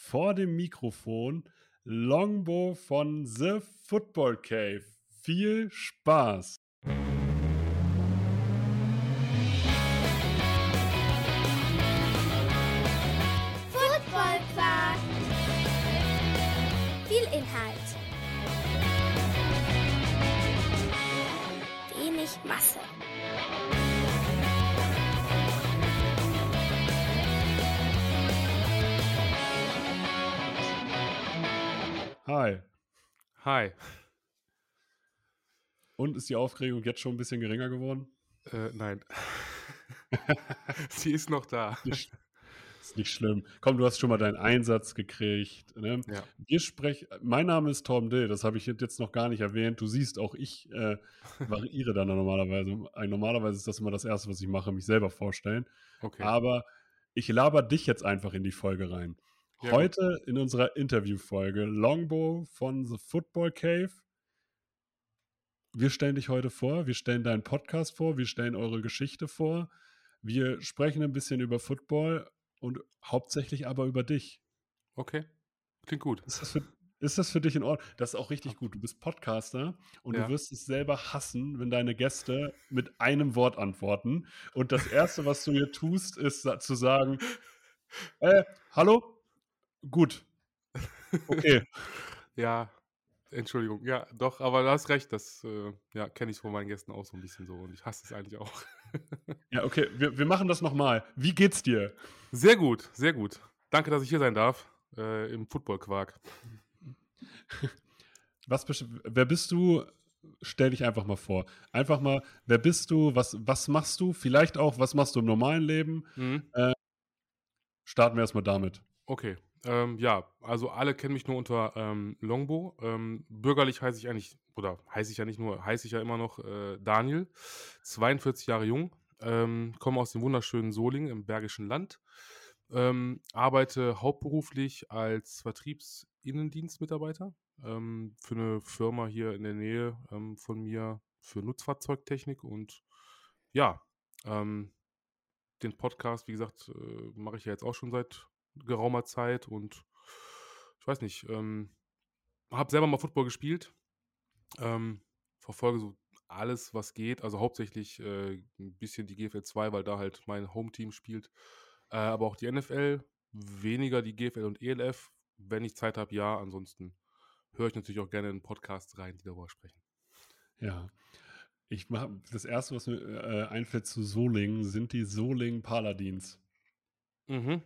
vor dem Mikrofon Longbow von The Football Cave. Viel Spaß! Football. Viel Inhalt. Wenig Masse. Hi. Hi. Und ist die Aufregung jetzt schon ein bisschen geringer geworden? Äh, nein. Sie ist noch da. Ist nicht schlimm. Komm, du hast schon mal deinen Einsatz gekriegt. Ne? Ja. Wir sprechen. Mein Name ist Tom Dill, das habe ich jetzt noch gar nicht erwähnt. Du siehst, auch ich äh, variiere dann normalerweise. Normalerweise ist das immer das Erste, was ich mache, mich selber vorstellen. Okay. Aber ich laber dich jetzt einfach in die Folge rein. Heute in unserer Interviewfolge Longbow von The Football Cave. Wir stellen dich heute vor, wir stellen deinen Podcast vor, wir stellen eure Geschichte vor. Wir sprechen ein bisschen über Football und hauptsächlich aber über dich. Okay. Klingt gut. Ist das für, ist das für dich in Ordnung? Das ist auch richtig gut. Du bist Podcaster und Ja. du wirst es selber hassen, wenn deine Gäste mit einem Wort antworten. Und das Erste, was du hier tust, ist zu sagen, äh, hallo? Gut. Okay. Ja, Entschuldigung. Ja, doch, aber du hast recht. Das äh, ja, kenne ich von meinen Gästen auch so ein bisschen so und ich hasse es eigentlich auch. Ja, okay. Wir, wir machen das nochmal. Wie geht's dir? Sehr gut, sehr gut. Danke, dass ich hier sein darf äh, im Football-Quark. Was, wer bist du? Stell dich einfach mal vor. Einfach mal, wer bist du? Was, was machst du? Vielleicht auch, was machst du im normalen Leben? Mhm. Starten wir erstmal damit. Okay. Ähm, ja, also alle kennen mich nur unter ähm, Longbow. Ähm, bürgerlich heiße ich eigentlich, oder heiße ich ja nicht nur, heiße ich ja immer noch äh, Daniel, 42 Jahre jung, ähm, komme aus dem wunderschönen Solingen im Bergischen Land, ähm, arbeite hauptberuflich als Vertriebsinnendienstmitarbeiter ähm, für eine Firma hier in der Nähe ähm, von mir für Nutzfahrzeugtechnik und ja, den Podcast, wie gesagt, äh, mache ich ja jetzt auch schon seit geraumer Zeit und ich weiß nicht, ähm, habe selber mal Football gespielt, ähm, verfolge so alles, was geht, also hauptsächlich äh, ein bisschen die GFL 2, weil da halt mein Home-Team spielt, äh, aber auch die NFL, weniger die GFL und ELF, wenn ich Zeit habe, ja, ansonsten höre ich natürlich auch gerne in Podcasts rein, die darüber sprechen. Ja. Ich mach, das erste, was mir äh, einfällt zu Solingen, sind die Solingen Paladins. Mhm.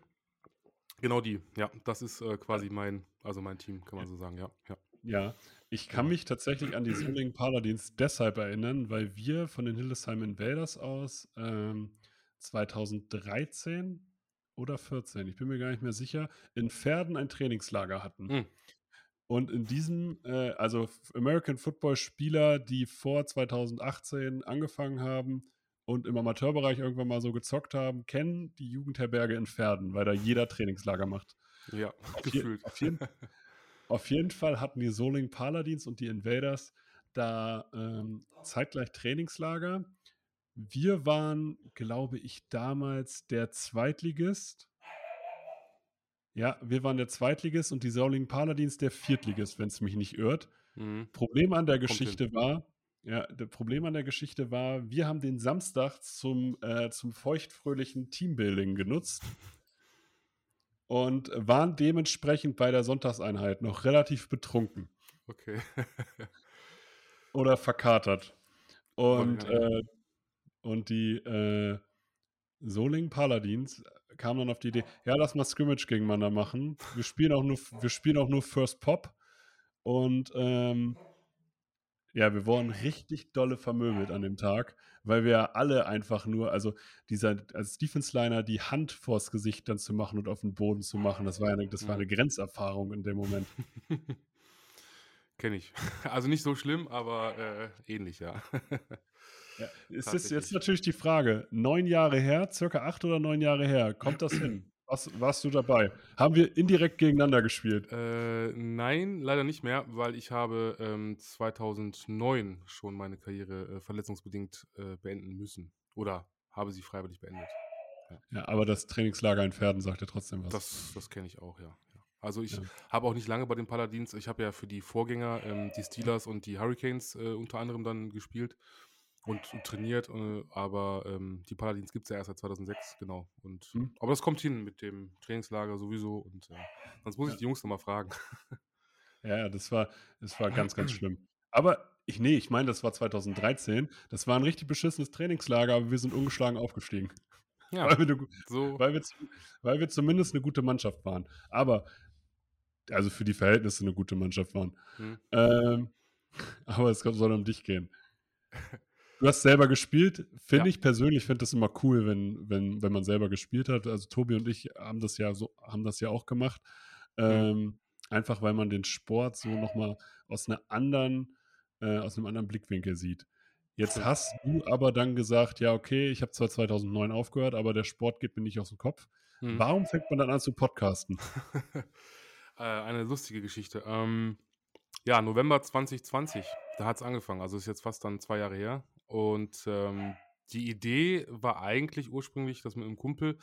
Genau die, ja, das ist äh, quasi mein, also mein Team, kann man so sagen, ja, ja. Ja, ich kann mich tatsächlich an die Solingen Paladins deshalb erinnern, weil wir von den Hildesheim Invaders aus ähm, 2013 oder 14, ich bin mir gar nicht mehr sicher, in Pferden ein Trainingslager hatten. Mhm. Und in diesem, äh, also American Football Spieler, die vor 2018 angefangen haben und im Amateurbereich irgendwann mal so gezockt haben, kennen die Jugendherberge in Pferden, weil da jeder Trainingslager macht. Ja, Auf, je, gefühlt. auf, jeden, auf jeden Fall hatten die Soling Paladins und die Invaders da ähm, zeitgleich Trainingslager. Wir waren, glaube ich, damals der Zweitligist. Ja, wir waren der Zweitligist und die Soling Paladins der Viertligist, wenn es mich nicht irrt. Mhm. Problem an der Geschichte war, ja, das Problem an der Geschichte war, wir haben den Samstag zum, äh, zum feuchtfröhlichen Teambuilding genutzt und waren dementsprechend bei der Sonntagseinheit noch relativ betrunken Okay. oder verkatert. Und, äh, und die äh, Soling Paladins kamen dann auf die Idee, ja, lass mal Scrimmage gegeneinander machen. Wir spielen auch nur, wir spielen auch nur First Pop. Und ähm, Ja, wir wurden richtig dolle vermöbelt an dem Tag, weil wir alle einfach nur, also dieser als Defense-Liner die Hand vors Gesicht dann zu machen und auf den Boden zu machen, das war ja 'ne das war eine Grenzerfahrung in dem Moment. Kenne ich. Also nicht so schlimm, aber äh, ähnlich, ja. Ja, es ist jetzt natürlich die Frage, 9 Jahre her, circa 8 oder 9 Jahre her, kommt das hin? Warst warst du dabei? Haben wir indirekt gegeneinander gespielt? Äh, nein, leider nicht mehr, weil ich habe ähm, 2009 schon meine Karriere äh, verletzungsbedingt äh, beenden müssen. Oder habe sie freiwillig beendet. Ja, aber das Trainingslager in Pferden sagt ja trotzdem was. Das, das kenne ich auch, ja. ja. Also ich Ja. habe auch nicht lange bei den Paladins. Ich habe ja für die Vorgänger, ähm, die Steelers und die Hurricanes äh, unter anderem dann gespielt und, und trainiert. Äh, aber ähm, die Paladins gibt es ja erst seit 2006, genau. Und, Hm. Aber das kommt hin mit dem Trainingslager sowieso. Und äh, sonst muss Ja. ich die Jungs nochmal fragen. Ja, das war das war ganz, ganz schlimm. Aber ich nee, ich meine, das war 2013. Das war ein richtig beschissenes Trainingslager, aber wir sind ungeschlagen aufgestiegen, Ja, weil wir so. weil wir weil wir zumindest eine gute Mannschaft waren. Aber also, für die Verhältnisse eine gute Mannschaft waren. Hm. Ähm, aber es soll um dich gehen. Du hast selber gespielt. Finde Ja. ich persönlich finde das immer cool, wenn wenn wenn man selber gespielt hat. Also, Tobi und ich haben das ja so haben das ja auch gemacht. Ähm, einfach, weil man den Sport so noch mal aus 'ner anderen äh, aus 'nem anderen Blickwinkel sieht. Jetzt hast du aber dann gesagt: „Ja, okay, ich habe zwar 2009 aufgehört, aber der Sport geht mir nicht aus'm Kopf.“ Mhm. Warum fängt man dann an zu podcasten? äh, eine lustige Geschichte. Ähm, ja, November 2020, da hat es angefangen. Also ist jetzt fast dann zwei Jahre her. Und ähm, die Idee war eigentlich ursprünglich, dass mit einem Kumpel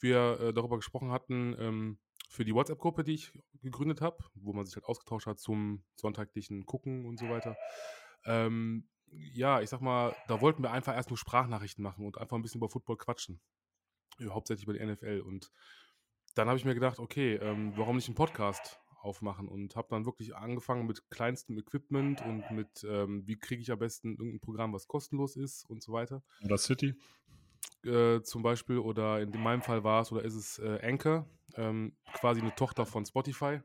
wir äh, darüber gesprochen hatten, ähm, für die WhatsApp-Gruppe, die ich gegründet habe, wo man sich halt ausgetauscht hat zum sonntaglichen Gucken und so weiter. Ähm, ja, ich sag mal, da wollten wir einfach erst nur Sprachnachrichten machen und einfach ein bisschen über Football quatschen. Hauptsächlich über die NFL. Und dann habe ich mir gedacht, okay, ähm, warum nicht einen Podcast aufmachen? Und habe dann wirklich angefangen mit kleinstem Equipment und mit, ähm, wie kriege ich am besten irgendein Programm, was kostenlos ist und so weiter. Oder City? Äh, zum Beispiel, oder in meinem Fall war es, oder ist es äh, Anchor, ähm, quasi eine Tochter von Spotify.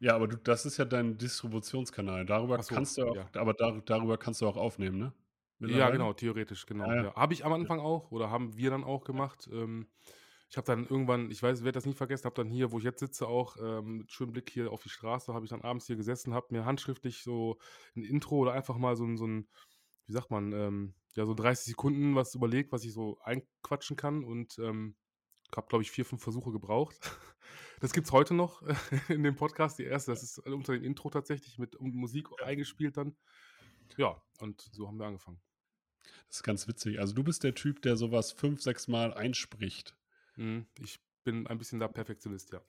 Ja, aber du das ist ja dein Distributionskanal. Darüber so, kannst du auch ja. aber dar darüber kannst du auch aufnehmen, ne? Ja, genau, theoretisch, genau. Ja, ja. Ja. Habe ich am Anfang auch oder haben wir dann auch gemacht. Ähm, ich habe dann irgendwann, ich weiß, ich werde das nie vergessen, habe dann hier, wo ich jetzt sitze, auch ähm, mit schönem Blick hier auf die Straße, habe ich dann abends hier gesessen, habe mir handschriftlich so ein Intro oder einfach mal so ein, so ein wie sagt man, ähm, ja, so 30 Sekunden was überlegt, was ich so einquatschen kann und ähm, habe, glaube ich, vier, fünf Versuche gebraucht. Das gibt es heute noch in dem Podcast, die erste, das ist unter dem Intro tatsächlich mit Musik eingespielt dann. Ja, und so haben wir angefangen. Das ist ganz witzig. Also, du bist der Typ, der sowas fünf, sechs Mal einspricht. Mhm, ich bin ein bisschen da Perfektionist, ja.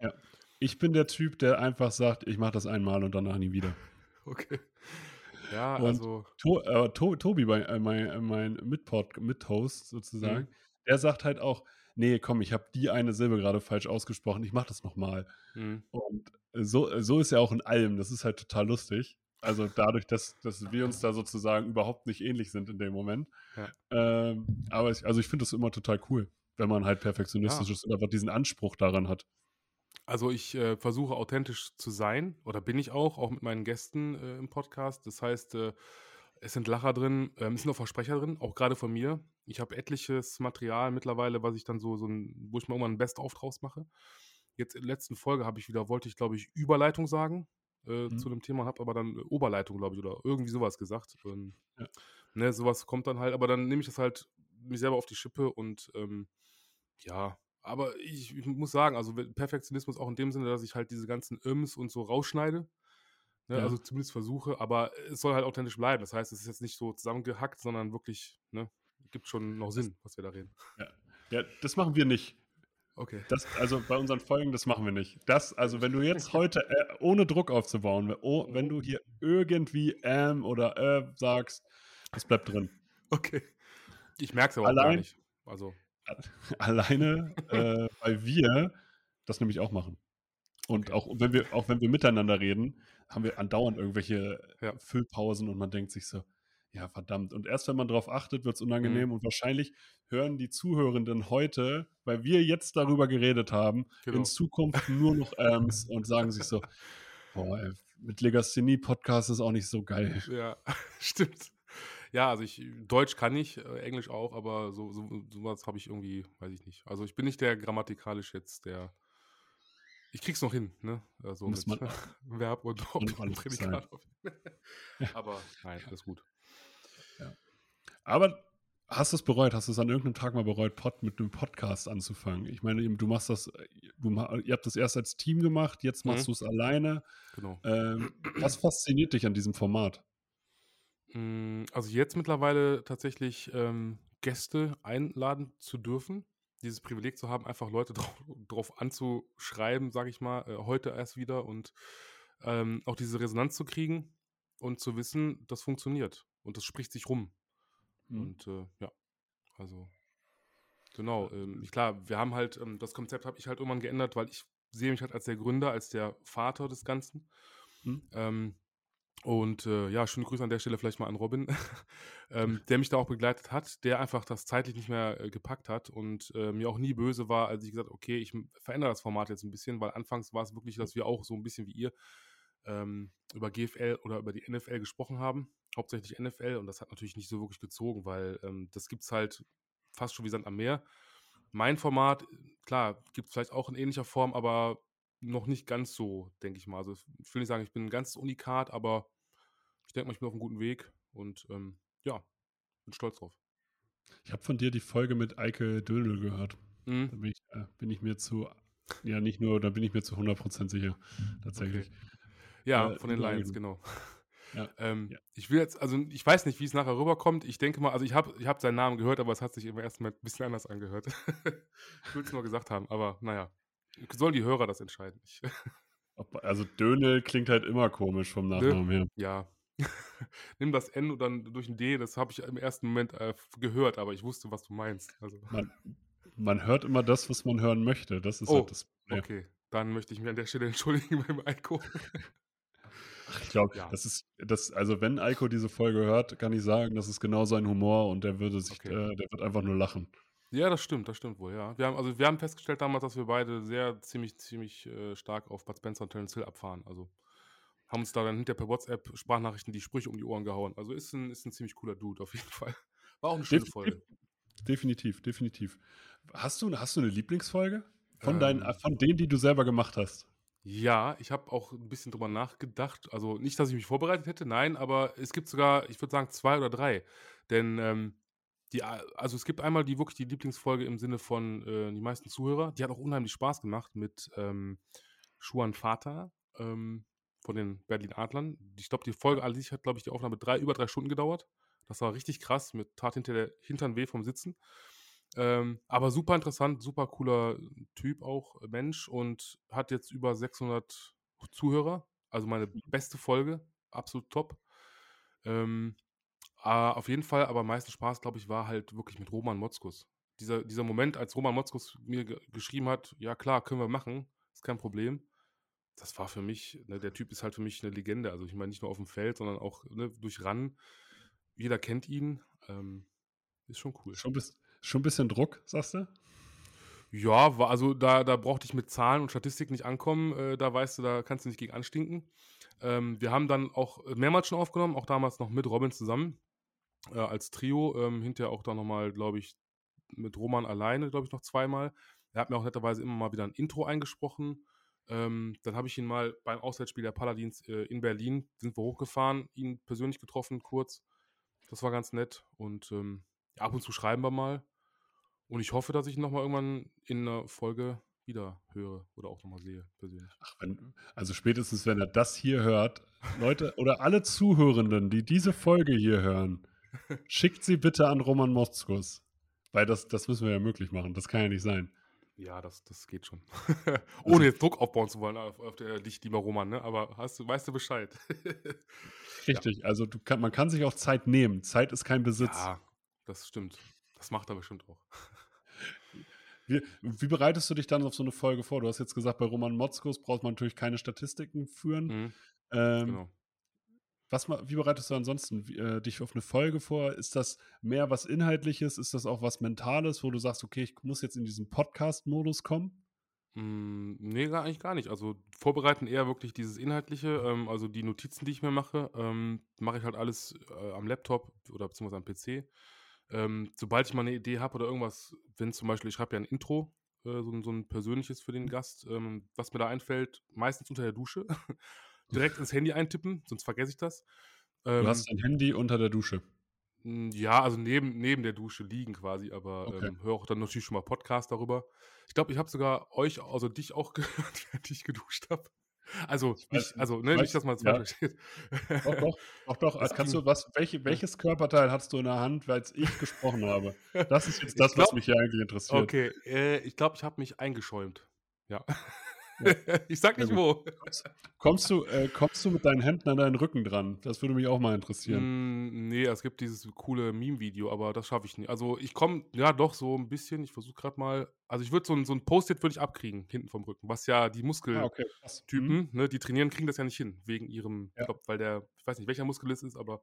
Ja. Ich bin der Typ, der einfach sagt: „Ich mache das einmal und danach nie wieder.“ Okay. Ja, Und also To äh, To Tobi, äh, mein äh, mein Mitpod Mithost sozusagen, Mhm. der sagt halt auch: „Ne, komm, ich habe die eine Silbe gerade falsch ausgesprochen, ich mache das noch mal.“ mhm, Und so so ist er auch in allem. Das ist halt total lustig. Also, dadurch, dass dass wir uns da sozusagen überhaupt nicht ähnlich sind in dem Moment. Ja. Ähm, aber ich also, ich finde das immer total cool, wenn man halt perfektionistisch Ja. ist und einfach diesen Anspruch daran hat. also ich äh, versuche authentisch zu sein oder bin ich auch, auch mit meinen Gästen äh, im Podcast. Das heißt, äh, es sind Lacher drin, ähm, es sind auch Versprecher drin, auch gerade von mir. Ich habe etliches Material mittlerweile, was ich dann so, so ein, wo ich mir irgendwann ein Best-of draus mache. Jetzt in der letzten Folge habe ich wieder, wollte ich glaube ich Überleitung sagen äh, Mhm. zu dem Thema, habe aber dann äh, Oberleitung glaube ich oder irgendwie sowas gesagt. Ähm, Ja. ne, sowas kommt dann halt, aber dann nehme ich das halt mich selber auf die Schippe und ähm, ja, aber ich, ich muss sagen, also Perfektionismus auch in dem Sinne, dass ich halt diese ganzen Ims und so rausschneide. Ne, Ja. Also zumindest versuche, aber es soll halt authentisch bleiben. Das heißt, es ist jetzt nicht so zusammengehackt, sondern wirklich, ne, gibt schon noch Sinn, was wir da reden. Ja, das machen wir nicht. Okay. Das also, bei unseren Folgen, das machen wir nicht. Das also, wenn du jetzt heute, äh, ohne Druck aufzubauen, oh, wenn du hier irgendwie ähm oder äh sagst, das bleibt drin. Okay. Ich merke es aber auch gar Allein- nicht. Also, Alleine, äh, weil wir das nämlich auch machen. Und Okay. auch wenn wir auch wenn wir miteinander reden, haben wir andauernd irgendwelche Ja. Füllpausen und man denkt sich so: „Ja, verdammt.“ Und erst wenn man drauf achtet, wird's Mhm. unangenehm und wahrscheinlich hören die Zuhörenden heute, weil wir jetzt darüber geredet haben, Genau. in Zukunft nur noch „ähms“ und sagen sich so: „Boah, ey, mit Legasthenie-Podcast ist auch nicht so geil. Ja, stimmt. Ja, also ich, Deutsch kann ich, äh, Englisch auch, aber so, so sowas habe ich irgendwie, weiß ich nicht. Also ich bin nicht der grammatikalisch jetzt der. Ich krieg's noch hin, ne? Also Muss mit man- Verb und Prädikat. aber nein, alles gut. Aber hast du es bereut? Hast du es an irgendeinem Tag mal bereut, Pod, mit einem Podcast anzufangen? Ich meine, du machst das, du, ihr habt das erst als Team gemacht, jetzt machst Mhm. du es alleine. Genau. Ähm, was fasziniert dich an diesem Format? Mm, Also jetzt mittlerweile tatsächlich ähm, Gäste einladen zu dürfen. Dieses Privileg zu haben, einfach Leute drauf, drauf anzuschreiben, sage ich mal, äh, heute erst wieder und ähm, auch diese Resonanz zu kriegen und zu wissen, das funktioniert und das spricht sich rum. Mhm. Und äh, ja, also genau. Ähm, klar, wir haben halt, ähm, das Konzept habe ich halt irgendwann geändert, weil ich sehe mich halt als der Gründer, als der Vater des Ganzen. Mhm. Ähm, und äh, ja, schöne Grüße an der Stelle vielleicht mal an Robin, ähm, der mich da auch begleitet hat, der einfach das zeitlich nicht mehr äh, gepackt hat und äh, mir auch nie böse war, als ich gesagt habe, okay, ich verändere das Format jetzt ein bisschen, weil anfangs war es wirklich, dass wir auch so ein bisschen wie ihr ähm, über GFL oder über die NFL gesprochen haben, hauptsächlich NFL und das hat natürlich nicht so wirklich gezogen, weil ähm, das gibt es halt fast schon wie Sand am Meer. Mein Format, klar, gibt es vielleicht auch in ähnlicher Form, aber noch nicht ganz so, denke ich mal. Also ich will nicht sagen, ich bin ein ganz Unikat, aber ich denke mal, ich bin auf einem guten Weg und ähm, ja, bin stolz drauf. Ich habe von dir die Folge mit Eike Dödel gehört. Da Mhm. bin ich, äh, bin ich mir zu, ja nicht nur, da bin ich mir zu 100% sicher, tatsächlich. Ja, Äh, von den Lions, genau. Ja, Ähm, ja. Ich will jetzt, also ich weiß nicht, wie es nachher rüberkommt. Ich denke mal, also ich habe ich hab seinen Namen gehört, aber es hat sich im ersten Moment ein bisschen anders angehört. ich will es nur gesagt haben, aber naja, sollen die Hörer das entscheiden. Ich, Also Dönel klingt halt immer komisch vom Nachnamen her. ja. Nimm das N und dann durch ein D, das habe ich im ersten Moment äh, gehört, aber ich wusste, was du meinst. Also, Man, man hört immer das, was man hören möchte. Das ist Oh, halt das Problem. okay, dann möchte ich mich an der Stelle entschuldigen beim Eiko. Ich glaube, Ja. das ist, das, also wenn Eiko diese Folge hört, kann ich sagen, das ist genau sein Humor und der würde sich, Okay. äh, der wird einfach nur lachen. Ja, das stimmt, das stimmt wohl, ja. Wir haben, also wir haben festgestellt damals, dass wir beide sehr ziemlich, ziemlich äh, stark auf Bud Spencer und Terence Hill abfahren. Also haben uns da dann hinter per WhatsApp Sprachnachrichten die Sprüche um die Ohren gehauen. Also ist ein, ist ein ziemlich cooler Dude auf jeden Fall. War auch eine schöne Definitiv. Folge. Definitiv, definitiv. Hast du, hast du eine Lieblingsfolge? Von, deinen, Ähm. von denen, die du selber gemacht hast? Ja, ich habe auch ein bisschen drüber nachgedacht. Also nicht, dass ich mich vorbereitet hätte, nein, aber es gibt sogar, ich würde sagen, zwei oder drei. Denn ähm, die, also es gibt einmal die wirklich die Lieblingsfolge im Sinne von äh, die meisten Zuhörer. Die hat auch unheimlich Spaß gemacht mit ähm, Schuan Fata ähm, von den Berlin Adlern. Ich glaube, die Folge an sich hat, glaube ich, die Aufnahme drei, über drei Stunden gedauert. Das war richtig krass mit Tat hinter der Hintern weh vom Sitzen. Ähm, aber super interessant, super cooler Typ auch, äh, Mensch und hat jetzt über 600 Zuhörer. Also meine beste Folge, absolut top. Ähm, ah, auf jeden Fall, aber am meisten Spaß, glaube ich, war halt wirklich mit Roman Motzkus. Dieser, dieser Moment, als Roman Motzkus mir ge geschrieben hat, ja klar, können wir machen, ist kein Problem. Das war für mich, ne, der Typ ist halt für mich eine Legende. Also ich meine nicht nur auf dem Feld, sondern auch ne, durch Ran. Jeder kennt ihn. Ähm, ist schon cool. Schon, bis, schon ein bisschen Druck, sagst du? Ja, war, also da, da brauchte ich mit Zahlen und Statistiken nicht ankommen. Äh, da weißt du, da kannst du nicht gegen anstinken. Ähm, wir haben dann auch mehrmals schon aufgenommen, auch damals noch mit Robin zusammen äh, als Trio. Ähm, hinterher auch dann nochmal, glaube ich, mit Roman alleine, glaube ich, noch zweimal. Er hat mir auch netterweise immer mal wieder ein Intro eingesprochen. Ähm, dann habe ich ihn mal beim Auswärtsspiel der Paladins äh, in Berlin, sind wir hochgefahren, ihn persönlich getroffen, kurz. Das war ganz nett. Und ähm, ja, ab und zu schreiben wir mal. Und ich hoffe, dass ich ihn nochmal irgendwann in einer Folge wieder höre oder auch nochmal sehe, persönlich. Ach, wenn, also spätestens, wenn er das hier hört, Leute oder alle Zuhörenden, die diese Folge hier hören, schickt sie bitte an Roman Motzkus. Weil das, das müssen wir ja möglich machen. Das kann ja nicht sein. Ja, das, das geht schon. Ohne jetzt Druck aufbauen zu wollen auf, auf der dich, lieber Roman, ne? Aber hast du, weißt du Bescheid? Richtig. Also du kann, man kann sich auch Zeit nehmen. Zeit ist kein Besitz. ja, das stimmt. Das macht er bestimmt auch. Wie, wie bereitest du dich dann auf so eine Folge vor? Du hast jetzt gesagt, bei Roman Motzkus braucht man natürlich keine Statistiken führen. Mhm, Ähm, genau. Was, wie bereitest du ansonsten äh, dich auf eine Folge vor? Ist das mehr was Inhaltliches? Ist das auch was Mentales, wo du sagst, okay, ich muss jetzt in diesen Podcast-Modus kommen? Hm, ne, gar eigentlich gar nicht. Also, vorbereiten eher wirklich dieses Inhaltliche, ähm, also die Notizen, die ich mir mache, ähm, mache ich halt alles, äh, am Laptop oder beziehungsweise am PC. Ähm, sobald ich mal 'ne Idee habe oder irgendwas wenn zum Beispiel ich schreibe ja 'n Intro, äh, so so 'n persönliches für den Gast, ähm, was mir da einfällt, meistens unter der Dusche, direkt ins Handy eintippen, sonst vergesse ich das. Du Ähm hast dein Handy unter der Dusche? Hm, ja, also neben neben der Dusche liegen quasi, aber, Okay. ähm, höre auch dann natürlich schon mal Podcast darüber. Ich glaube, ich habe sogar euch also dich auch gehört, während ich geduscht habe. Also, Ich nicht also, ne, nicht, dass man's ja. falsch versteht. Doch, doch. Doch, doch. Das Also, kannst du was welche welches Körperteil hattest du in der Hand, als ich gesprochen habe? Das ist jetzt das, was glaube mich hier eigentlich interessiert. okay, äh, ich glaube, ich habe mich eingeschäumt. Ja. Ja. Ich sage Sehr nicht wo. Kommst du äh, kommst du mit deinen Händen an deinen Rücken dran? Das würde mich auch mal interessieren. Hm, ne, es gibt dieses coole Meme-Video, aber das schaffe ich nie. Also, ich komme ja doch so 'n bisschen ich versuche grad mal also, ich würde so 'n so 'n Post-it würde ich abkriegen hinten vom Rücken, was ja die Ah, okay. Mhm. Muskeltypen, ne, die trainieren, kriegen das ja nicht hin wegen ihrem Ja. glaube, weil der ich weiß nicht, welcher Muskel es ist, aber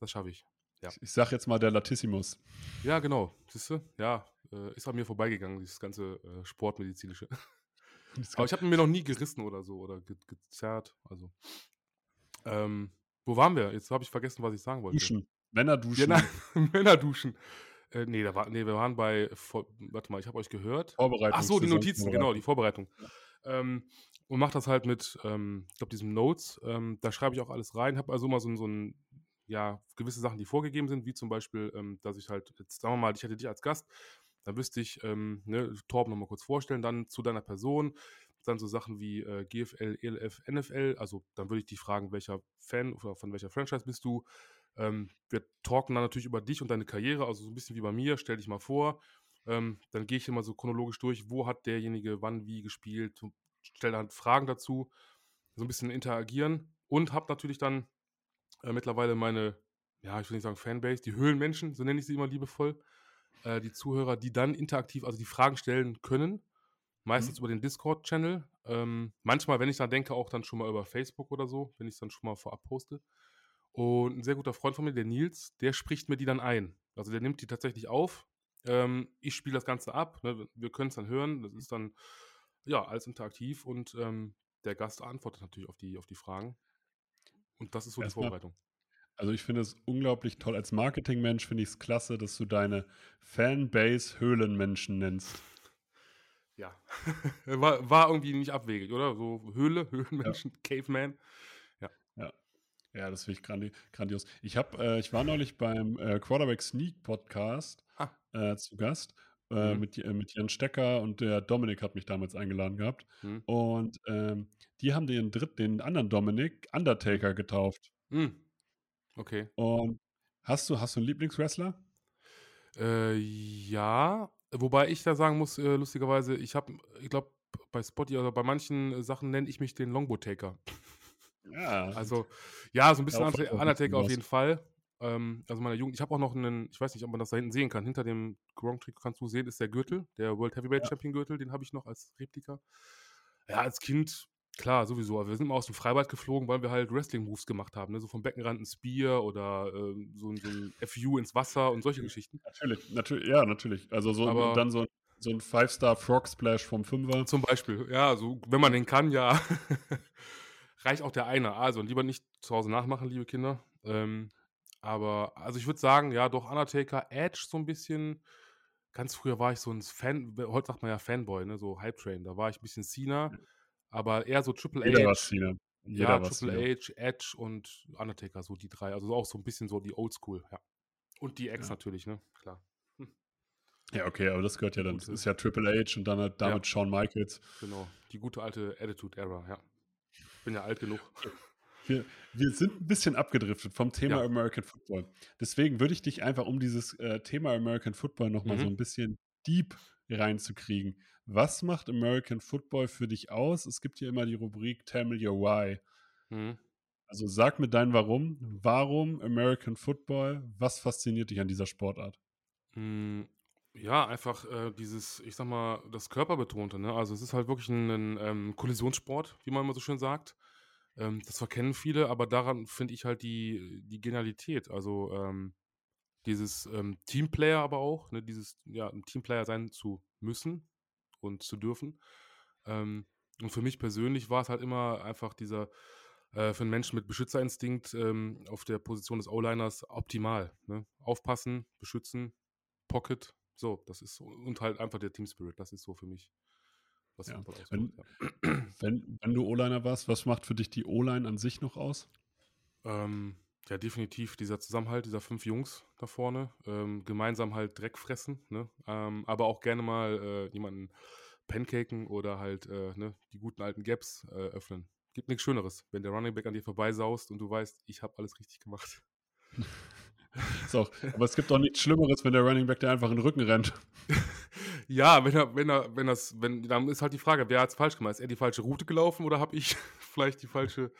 das schaffe ich. Ja. Ich ich sage jetzt mal der Latissimus. Ja, genau. Siehst du? Ja, äh, ist an mir vorbeigegangen, dieses ganze, äh, Sportmedizinische. Aber ich habe ihn mir noch nie gerissen oder so oder ge gezerrt, also. Ähm, wo waren wir? Jetzt habe ich vergessen, was ich sagen wollte. Duschen. Männer Ja, duschen. Männer duschen. Äh, ne, da war ne, wir waren bei vor warte mal, ich habe euch gehört. Ach so, die Vorbereitung, Notizen, genau, die. Vorbereitung. Ähm, und mache das halt mit, ähm, ich glaube, diesem Notes. Ähm, da schreibe ich auch alles rein, habe also immer so so 'n ja, gewisse Sachen, die vorgegeben sind, wie zum Beispiel, ähm, dass ich halt jetzt sagen wir mal, ich hätte dich als Gast, dann wüsste ich, ähm, ne, Torben noch mal kurz vorstellen, dann zu deiner Person, dann so Sachen wie, äh, GFL, ELF, NFL. Also, dann würde ich dich fragen, welcher Fan oder von welcher Franchise bist du? Ähm, wir talken dann natürlich über dich und deine Karriere, also so 'n bisschen wie bei mir, stell dich mal vor. Ähm, dann gehe ich immer so chronologisch durch, wo hat derjenige wann wie gespielt? Stelle dann Fragen dazu, so 'n bisschen interagieren. Und habe natürlich dann, äh, mittlerweile meine, ja, ich will nicht sagen Fanbase, die Höhlenmenschen, so nenne ich sie immer liebevoll, äh, die Zuhörer, die dann interaktiv also die Fragen stellen können, meistens Mhm. über den Discord-Channel. Ähm, manchmal, wenn ich dran denke, auch dann schon mal über Facebook oder so, wenn ich's dann schon mal vorab poste. Und 'n sehr guter Freund von mir, der Nils, der spricht mir die dann ein. Also, der nimmt die tatsächlich auf. Ähm, ich spiele das Ganze ab, ne? Wir können's dann hören. Das ist dann, ja, alles interaktiv und, ähm, der Gast antwortet natürlich auf die auf die Fragen. Und das ist so die Erst mal Vorbereitung. Also, ich finde es unglaublich toll. Als Marketingmensch finde ich's klasse, dass du deine Fanbase Höhlenmenschen nennst. Ja. War war irgendwie nicht abwegig, oder? So Höhle, Ja. Höhlenmenschen, Caveman. Ja. Ja. Ja, das finde ich grandi grandios. Ich habe äh, ich war neulich beim, äh, Quarterback Sneak Podcast, Ah. äh, zu Gast, äh, Mhm. mit J mit Jan Stecker und der Dominik hat mich damals eingeladen gehabt. Mhm. Und, ähm, die haben den dritt den anderen Dominik Mhm. Undertaker getauft. Hm. Okay. Und hast du hast du 'n Lieblingswrestler? Äh, ja, wobei ich da sagen muss, äh, lustigerweise, ich habe ich glaube, bei Spotify oder bei manchen Sachen nenne ich mich den Longbow-Taker. Ja. Also, ja, so 'n bisschen ich auch Undertaker auf jeden Fall. Ähm, also, meiner Jugend ich habe auch noch 'nen ich weiß nicht, ob man das da hinten sehen kann. Hinter dem Gronk-Trikot kannst du sehen, ist der Gürtel, der World Heavyweight Ja. Champion Gürtel, den habe ich noch als Replika. Ja, als Kind, klar, sowieso. Aber wir sind immer aus'm Freibad geflogen, weil wir halt Wrestling-Moves gemacht haben, ne? So vom Beckenrand 'n Spear oder, ähm, so 'n so 'n FU ins Wasser und solche Geschichten. Natürlich, natür ja, natürlich. Also, so Aber dann so so 'n Five-Star Frog Splash vom Fünfer. Zum Beispiel, ja, so, wenn man den kann, ja. Reicht auch der eine. Also, lieber nicht zu Hause nachmachen, liebe Kinder. Ähm, aber also, ich würde sagen, ja, doch Undertaker, Edge so 'n bisschen. Ganz früher war ich so 'n Fan heute sagt man ja Fanboy, ne, so Hype Train. Da war ich 'n bisschen Cena, aber eher so Triple Jeder H. Jeder Ja, Triple. H, Edge und Undertaker, so die 3. Also, auch so 'n bisschen so die Oldschool, ja. Und die Ex Ja. natürlich, ne, klar. Hm. Ja, okay, aber das gehört ja dann das gute ist ja Triple H und dann halt Ja. damit Shawn Michaels. Genau, die gute alte Attitude Era, ja. Bin ja alt genug. Wir wir sind 'n bisschen abgedriftet vom Thema Ja. American Football. Deswegen würde ich dich einfach, um dieses, äh, Thema American Football noch mal so Mhm. 'n bisschen deep reinzukriegen. Was macht American Football für dich aus? Es gibt hier immer die Rubrik „Tell me your why“. Mhm. Also, sag mir dein Warum. Warum American Football? Was fasziniert dich an dieser Sportart? Hm, ja, einfach, äh, dieses, ich sage mal, das Körperbetonte, ne? Also, es ist halt wirklich 'n 'nen, ähm, Kollisionssport, wie man immer so schön sagt. Ähm, das verkennen viele, aber daran finde ich halt die die Genialität. Also, ähm, dieses, ähm, Teamplayer aber auch, ne, dieses, ja, 'n Teamplayer sein zu müssen und zu dürfen. Ähm, und für mich persönlich war es halt immer einfach dieser, äh, für einen Menschen mit Beschützerinstinkt ähm, auf der Position des O-Liners optimal. Ne? Aufpassen, beschützen, Pocket, so, das ist so. Und halt einfach der Team Spirit, das ist so für mich, was Ja. Wenn. Ja. wenn, wenn du O-Liner warst, was macht für dich die O-Line an sich noch aus? Ähm, ja, definitiv dieser Zusammenhalt dieser fünf Jungs da vorne. Ähm, gemeinsam halt Dreck fressen, ne? Ähm, aber auch gerne mal äh, jemanden pancaken oder halt äh, ne, die guten alten Gaps äh, öffnen. Gibt nichts Schöneres, wenn der Running Back an dir vorbeisaust und du weißt, ich habe alles richtig gemacht. Auch, aber es gibt auch nichts Schlimmeres, wenn der Running Back dir einfach in den Rücken rennt. Ja, wenn er, wenn er, wenn das, wenn, dann ist halt die Frage, wer hat es falsch gemacht? Ist er die falsche Route gelaufen oder habe ich vielleicht die falsche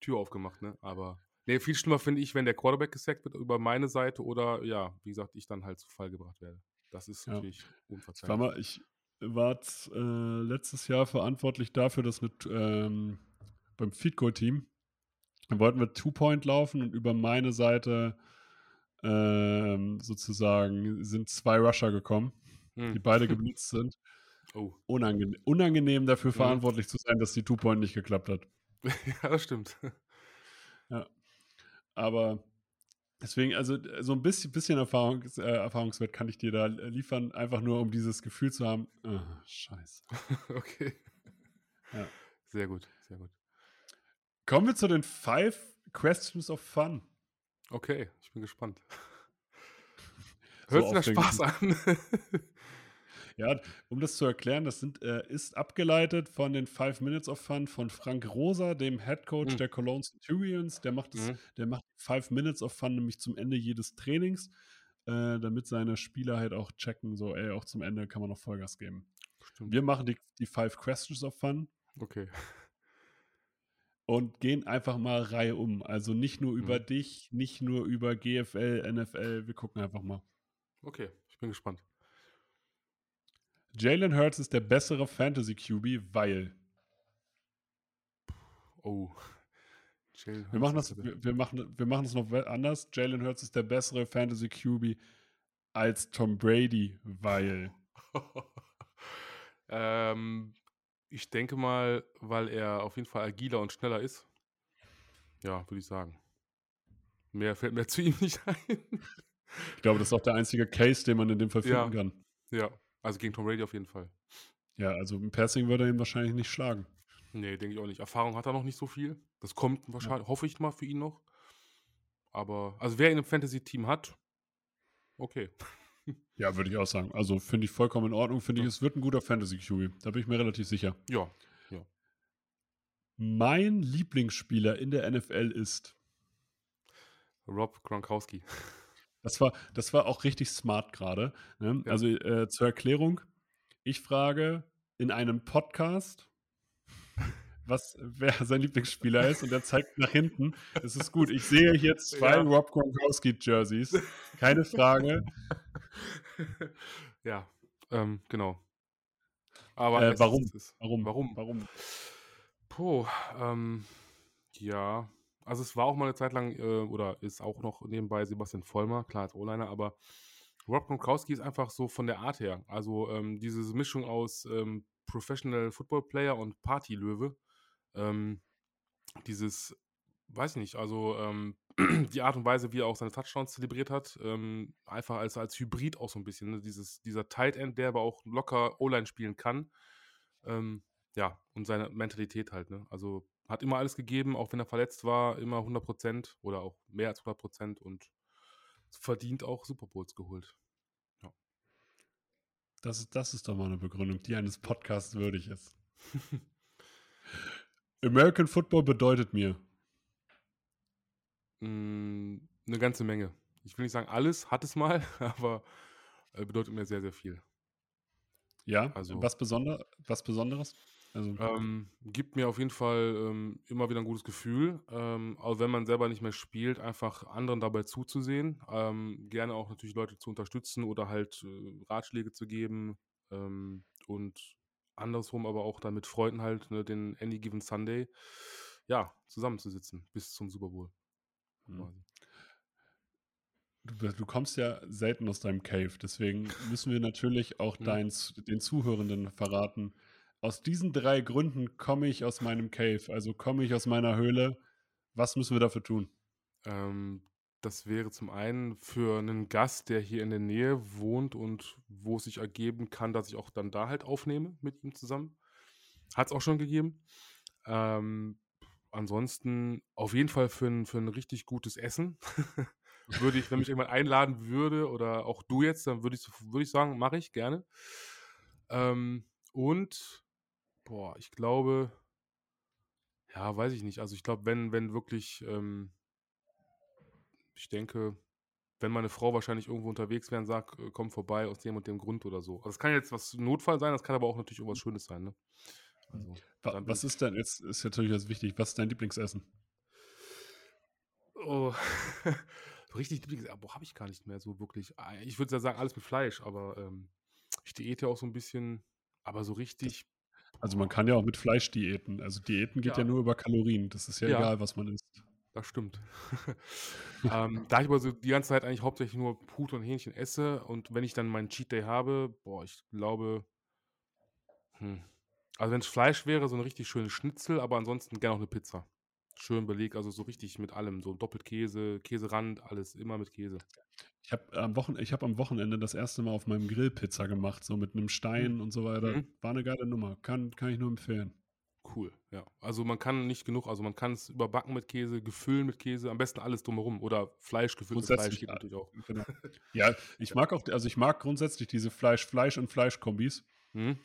Tür aufgemacht, ne? Aber nee, viel schlimmer finde ich, wenn der Quarterback gesackt wird über meine Seite oder ja, wie gesagt, ich dann halt zu Fall gebracht werde. Das ist Ja. natürlich unverzeihlich. mal, ich war äh, letztes Jahr verantwortlich dafür, dass mit ähm, beim Feed Goal Team da wollten wir Two-Point laufen und über meine Seite ähm, sozusagen sind zwei Rusher gekommen, die Hm. beide geblitzt sind. Oh. Unangenehm, unangenehm dafür Mhm. verantwortlich zu sein, dass die Two-Point nicht geklappt hat. ja, das stimmt. Aber deswegen, also so ein bisschen, bisschen Erfahrung, äh, Erfahrungswert kann ich dir da liefern, einfach nur um dieses Gefühl zu haben, ah, scheiße. okay. Ja. Sehr gut, sehr gut. Kommen wir zu den Five Questions of Fun. Okay, ich bin gespannt. So Hört sich nach. Spaß an. Ja, um das zu erklären, das sind, äh, ist abgeleitet von den Five Minutes of Fun von Frank Rosa, dem Head Coach Mhm. der Cologne Centurions. Der macht, das, Mhm. der macht Five Minutes of Fun nämlich zum Ende jedes Trainings, äh, damit seine Spieler halt auch checken, so, ey, auch zum Ende kann man noch Vollgas geben. Stimmt. Wir machen die, die Five Questions of Fun Okay. und gehen einfach mal Reihe um. Also nicht nur über Mhm. dich, nicht nur über GFL, NFL, wir gucken einfach mal. Okay, ich bin gespannt. Jalen Hurts ist der bessere Fantasy QB, weil. Oh. Wir machen das, wir, wir machen, wir machen das noch anders. Jalen Hurts ist der bessere Fantasy QB als Tom Brady, weil. ähm, ich denke mal, weil er auf jeden Fall agiler und schneller ist. Ja, würde ich sagen. Mehr fällt mir zu ihm nicht ein. Ich glaube, das ist auch der einzige Case, den man in dem Fall finden Ja. kann. ja, also gegen Tom Brady auf jeden Fall. Ja, also im Passing würde er ihn wahrscheinlich nicht schlagen. Nee, denke ich auch nicht. Erfahrung hat er noch nicht so viel. Das kommt wahrscheinlich, hoffe ich mal für ihn noch. Aber, also wer ihn im Fantasy-Team hat, okay. Ja, würde ich auch sagen. Also finde ich vollkommen in Ordnung. Finde ich, Ja. es wird ein guter Fantasy QB. Da bin ich mir relativ sicher. Ja, Mein Lieblingsspieler in der NFL ist. Rob Gronkowski. Das war, das war auch richtig smart gerade. Ne? Ja. Also äh, zur Erklärung, ich frage in einem Podcast, was, wer sein Lieblingsspieler ist und er zeigt nach hinten. Es ist gut. Ich sehe hier zwei Ja. Rob Gronkowski Jerseys. Keine Frage. ja, ähm, genau. Aber Äh, warum? ist- Warum? Warum? Warum? Puh, ähm, ja. Also es war auch mal eine Zeit lang, äh, oder ist auch noch nebenbei Sebastian Vollmer, klar als O-Liner, aber Rob Gronkowski ist einfach so von der Art her. Also ähm, diese Mischung aus ähm, Professional Football Player und Partylöwe. Ähm, dieses, weiß ich nicht, also ähm, die Art und Weise, wie er auch seine Touchdowns zelebriert hat, ähm, einfach als, als Hybrid auch so ein bisschen. Ne? Dieses, dieser Tight End, der aber auch locker O-Line spielen kann. Ähm, ja, und seine Mentalität halt, ne? Also hat immer alles gegeben, auch wenn er verletzt war, immer 100% oder auch mehr als 100% und verdient auch Super Bowls geholt. Das ist, das ist doch mal eine Begründung, die eines Podcasts würdig ist. American Football bedeutet mir. Mm, eine ganze Menge. Ich will nicht sagen alles, hat es mal, aber äh, bedeutet mir sehr, sehr viel. Ja, Also- was, Besonder, was Besonderes? Also, Ähm, gibt mir auf jeden Fall ähm, immer wieder ein gutes Gefühl, ähm, auch wenn man selber nicht mehr spielt, einfach anderen dabei zuzusehen, ähm, gerne auch natürlich Leute zu unterstützen oder halt äh, Ratschläge zu geben ähm, und andersrum aber auch dann mit Freunden halt ne, den Any Given Sunday ja, zusammenzusitzen bis zum Super Bowl. hm. quasi. du, du kommst ja selten aus deinem Cave, deswegen müssen wir natürlich auch Hm. dein, den Zuhörenden verraten, aus diesen drei Gründen komme ich aus meinem Cave, also komme ich aus meiner Höhle. Was müssen wir dafür tun? Ähm, das wäre zum einen für einen Gast, der hier in der Nähe wohnt und wo es sich ergeben kann, dass ich auch dann da halt aufnehme mit ihm zusammen. Hat es auch schon gegeben. Ähm, ansonsten auf jeden Fall für ein, für ein richtig gutes Essen. würde ich, wenn mich jemand einladen würde oder auch du jetzt, dann würde ich, würde ich sagen, mache ich gerne. Ähm, und, boah, ich glaube, ja, weiß ich nicht. Also ich glaube, wenn, wenn wirklich, ähm, ich denke, wenn meine Frau wahrscheinlich irgendwo unterwegs wäre und sagt, äh, komm vorbei aus dem und dem Grund oder so. Also das kann jetzt was Notfall sein, das kann aber auch natürlich irgendwas Schönes sein, ne? Also, Wa was ist denn, jetzt ist natürlich jetzt wichtig, was ist dein Lieblingsessen? Oh, richtig Lieblingsessen, boah, habe ich gar nicht mehr so wirklich. Ah, ich würde ja sagen, alles mit Fleisch, aber ähm, ich diete auch so ein bisschen, aber so richtig. Also man kann ja auch mit Fleisch diäten. Also Diäten geht ja, ja nur über Kalorien. Das ist ja, ja. egal, was man isst. Das stimmt. ähm, da ich aber so die ganze Zeit eigentlich hauptsächlich nur Pute und Hähnchen esse und wenn ich dann meinen Cheat Day habe, boah, ich glaube, hm, also wenn es Fleisch wäre, so eine richtig schöne Schnitzel, aber ansonsten gerne auch eine Pizza. Schön belegt, also so richtig mit allem, so doppelt Käse, Käserand, alles immer mit Käse. Ich habe am, Wochen hab am Wochenende das erste Mal auf meinem Grill Pizza gemacht, so mit einem Stein mhm. und so weiter. Mhm. War eine geile Nummer, kann, kann ich nur empfehlen. Cool, ja. Also man kann nicht genug, also man kann es überbacken mit Käse, gefüllen mit Käse, am besten alles drumherum oder Fleisch gefüllt mit Fleisch geht natürlich auch. Genau. Ja, ich mag auch, also ich mag grundsätzlich diese Fleisch, Fleisch und Fleisch-Kombis. Mhm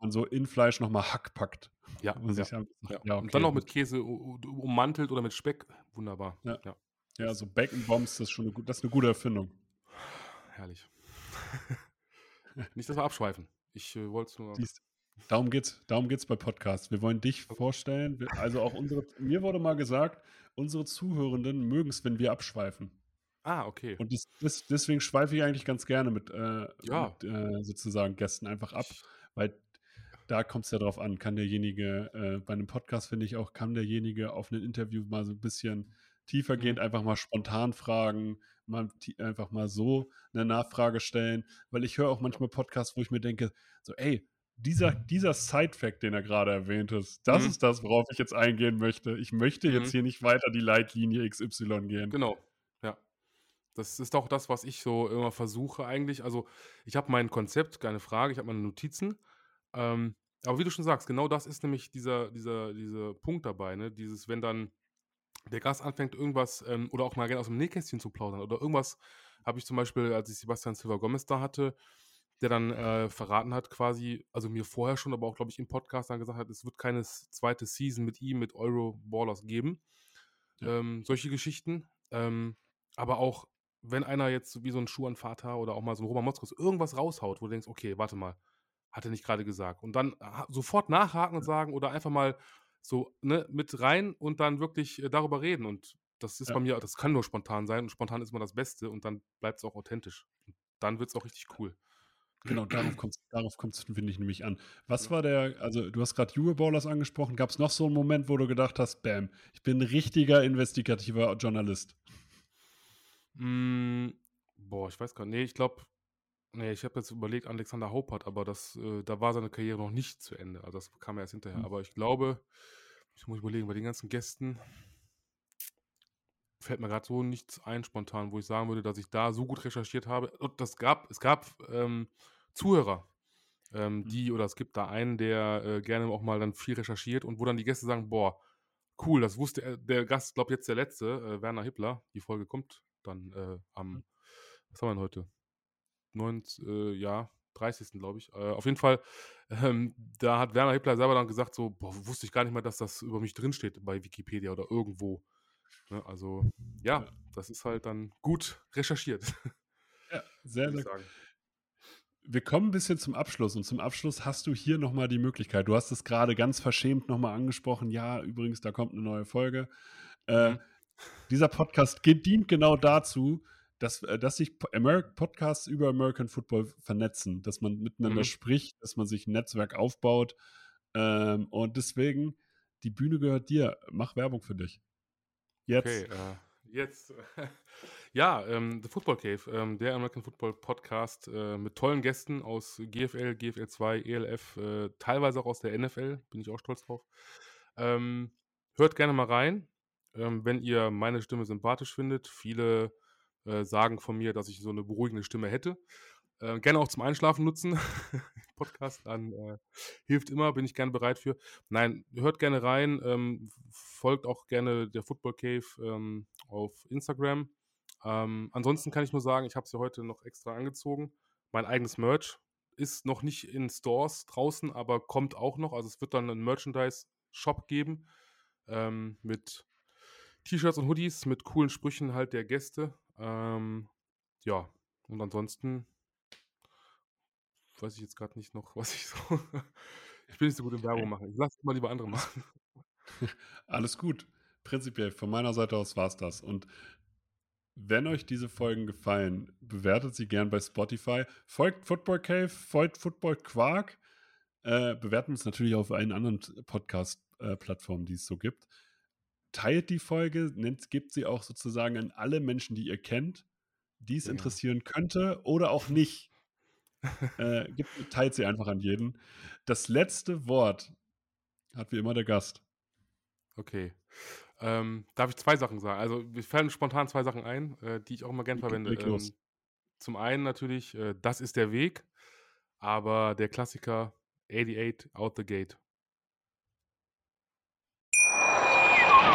man so in Fleisch nochmal Hack packt. Ja, ja. Sagt, ja. okay. Und dann noch mit Käse ummantelt oder mit Speck. Wunderbar. Ja, ja. ja so Bacon Bombs, das ist schon eine, das ist eine gute Erfindung. Herrlich. Nicht, dass wir abschweifen. Ich äh, wollte es nur. Siehst, darum geht's, darum geht's bei Podcasts. Wir wollen dich vorstellen. Also auch unsere, mir wurde mal gesagt, unsere Zuhörenden mögen es, wenn wir abschweifen. Ah, okay. Und das, das, deswegen schweife ich eigentlich ganz gerne mit, äh, ja. mit äh, sozusagen Gästen einfach ab, weil da kommt es ja drauf an, kann derjenige, äh, bei einem Podcast finde ich auch, kann derjenige auf ein Interview mal so ein bisschen tiefergehend mhm. einfach mal spontan fragen, mal einfach mal so eine Nachfrage stellen, weil ich höre auch manchmal Podcasts, wo ich mir denke, so, ey, dieser, dieser Side-Fact, den er gerade erwähnt hat, das mhm. ist das, worauf ich jetzt eingehen möchte. Ich möchte jetzt mhm. hier nicht weiter die Leitlinie XY gehen. Genau, ja. Das ist auch das, was ich so immer versuche eigentlich. Also ich habe mein Konzept, keine Frage, ich habe meine Notizen ähm, aber wie du schon sagst, genau das ist nämlich dieser, dieser, dieser Punkt dabei, ne? Dieses, wenn dann der Gast anfängt, irgendwas ähm, oder auch mal gerne aus dem Nähkästchen zu plaudern oder irgendwas, habe ich zum Beispiel, als ich Sebastian Silva Gomez da hatte, der dann äh, verraten hat, quasi, also mir vorher schon, aber auch, glaube ich, im Podcast dann gesagt hat, es wird keine zweite Season mit ihm, mit Euro-Ballers geben. Ja. Ähm, solche Geschichten. Ähm, aber auch, wenn einer jetzt wie so ein Schuh an Vater oder auch mal so ein Roman Motzkos irgendwas raushaut, wo du denkst, okay, warte mal, hat er nicht gerade gesagt. Und dann sofort nachhaken und sagen oder einfach mal so ne, mit rein und dann wirklich äh, darüber reden. Und das ist ja. bei mir, das kann nur spontan sein und spontan ist immer das Beste und dann bleibt es auch authentisch. Und dann wird es auch richtig cool. Genau, darauf kommt es, darauf finde ich, nämlich an. Was war der, also du hast gerade Juve Ballers angesprochen, gab es noch so einen Moment, wo du gedacht hast, bam, ich bin ein richtiger investigativer Journalist? Mm, boah, ich weiß gar nicht. Nee, ich glaube, Nee, ich habe jetzt überlegt, Alexander Haupert, aber das, äh, da war seine Karriere noch nicht zu Ende. Also das kam erst hinterher. Mhm. Aber ich glaube, ich muss überlegen, bei den ganzen Gästen fällt mir gerade so nichts ein spontan, wo ich sagen würde, dass ich da so gut recherchiert habe. Und das gab, es gab ähm, Zuhörer, ähm, mhm. die, oder es gibt da einen, der äh, gerne auch mal dann viel recherchiert und wo dann die Gäste sagen, boah, cool, das wusste er, der Gast, glaube jetzt der letzte, äh, Werner Hippler. Die Folge kommt dann äh, am, mhm. was haben wir denn heute? 9, äh, ja, 30. glaube ich. Äh, auf jeden Fall, ähm, da hat Werner Hippler selber dann gesagt, so, boah, wusste ich gar nicht mehr, dass das über mich drinsteht bei Wikipedia oder irgendwo. Ne? Also, ja, das ist halt dann gut recherchiert. Ja, sehr, sehr gut. Wir kommen ein bisschen zum Abschluss und zum Abschluss hast du hier nochmal die Möglichkeit. Du hast es gerade ganz verschämt nochmal angesprochen. Ja, übrigens, da kommt eine neue Folge. Äh, mhm. Dieser Podcast dient genau dazu, dass, äh, dass sich Podcasts über American Football vernetzen, dass man miteinander mhm. spricht, dass man sich ein Netzwerk aufbaut. Ähm, und deswegen, die Bühne gehört dir. Mach Werbung für dich. Jetzt. Okay, äh, Jetzt. Ja, ähm, The Football Cave, ähm, der American Football Podcast äh, mit tollen Gästen aus GFL, GFL 2, ELF, äh, teilweise auch aus der NFL, bin ich auch stolz drauf. Ähm, hört gerne mal rein, ähm, wenn ihr meine Stimme sympathisch findet. Viele äh, sagen von mir, dass ich so eine beruhigende Stimme hätte. Äh, gerne auch zum Einschlafen nutzen. Podcast an äh, hilft immer, bin ich gerne bereit für. Nein, hört gerne rein, ähm, folgt auch gerne der Football Cave ähm, auf Instagram. Ähm, ansonsten kann ich nur sagen, ich habe es ja heute noch extra angezogen. Mein eigenes Merch ist noch nicht in Stores draußen, aber kommt auch noch. Also es wird dann einen Merchandise-Shop geben ähm, mit T-Shirts und Hoodies, mit coolen Sprüchen halt der Gäste. Ähm, ja, und ansonsten weiß ich jetzt gerade nicht noch, was ich so. ich bin nicht so gut im Werbung machen. Ich lasse mal lieber andere machen. Alles gut. Prinzipiell, von meiner Seite aus war es das. Und wenn euch diese Folgen gefallen, bewertet sie gern bei Spotify. Folgt Football Cave, folgt Football Quark. Äh, bewerten uns natürlich auf allen anderen Podcast-Plattformen, die es so gibt. Teilt die Folge, nennt, gibt sie auch sozusagen an alle Menschen, die ihr kennt, die es Ja. interessieren könnte oder auch nicht. äh, gibt, teilt sie einfach an jeden. Das letzte Wort hat wie immer der Gast. Okay. Ähm, darf ich zwei Sachen sagen? Also, mir fallen spontan zwei Sachen ein, äh, die ich auch immer gern Leg- verwende. Ähm, zum einen natürlich, äh, das ist der Weg, aber der Klassiker 88 out the gate.